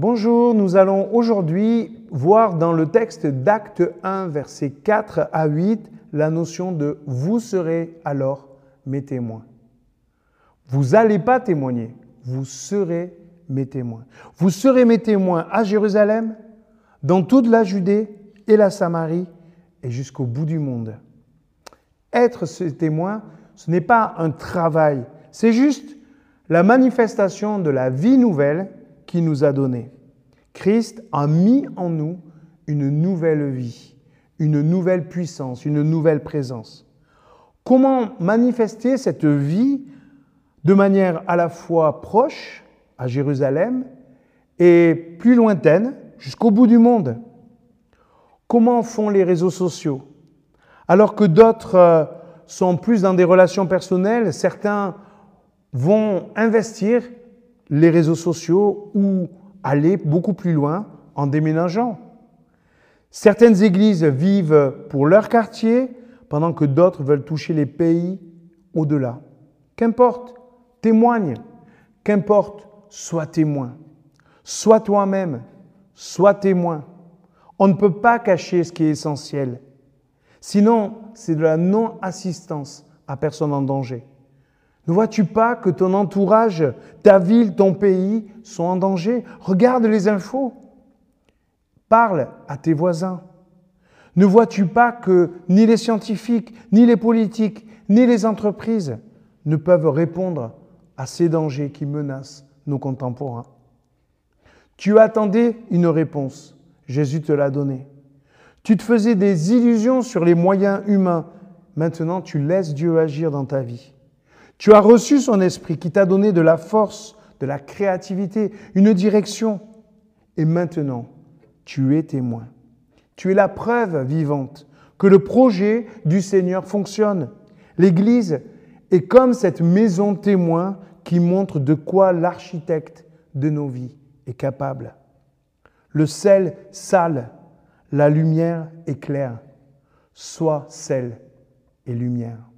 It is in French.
Bonjour, nous allons aujourd'hui voir dans le texte d'Acte 1, versets 4 à 8, la notion de vous serez alors mes témoins. Vous n'allez pas témoigner, vous serez mes témoins. Vous serez mes témoins à Jérusalem, dans toute la Judée et la Samarie et jusqu'au bout du monde. Être ce témoin, ce n'est pas un travail, c'est juste la manifestation de la vie nouvelle nous a donné. Christ a mis en nous une nouvelle vie, une nouvelle puissance, une nouvelle présence. Comment manifester cette vie de manière à la fois proche, à Jérusalem, et plus lointaine, jusqu'au bout du monde? Comment font les réseaux sociaux? Alors que d'autres euh, sont plus dans des relations personnelles, certains vont investir les réseaux sociaux ou aller beaucoup plus loin en déménageant. Certaines églises vivent pour leur quartier pendant que d'autres veulent toucher les pays au-delà. Qu'importe, témoigne. Qu'importe, sois témoin. Sois toi-même. Sois témoin. On ne peut pas cacher ce qui est essentiel. Sinon, c'est de la non-assistance à personne en danger. Ne vois-tu pas que ton entourage, ta ville, ton pays sont en danger? Regarde les infos. Parle à tes voisins. Ne vois-tu pas que ni les scientifiques, ni les politiques, ni les entreprises ne peuvent répondre à ces dangers qui menacent nos contemporains? Tu attendais une réponse. Jésus te l'a donnée. Tu te faisais des illusions sur les moyens humains. Maintenant, tu laisses Dieu agir dans ta vie. Tu as reçu son esprit qui t'a donné de la force, de la créativité, une direction. Et maintenant, tu es témoin. Tu es la preuve vivante que le projet du Seigneur fonctionne. L'Église est comme cette maison témoin qui montre de quoi l'architecte de nos vies est capable. Le sel sale, la lumière éclaire. Sois sel et lumière.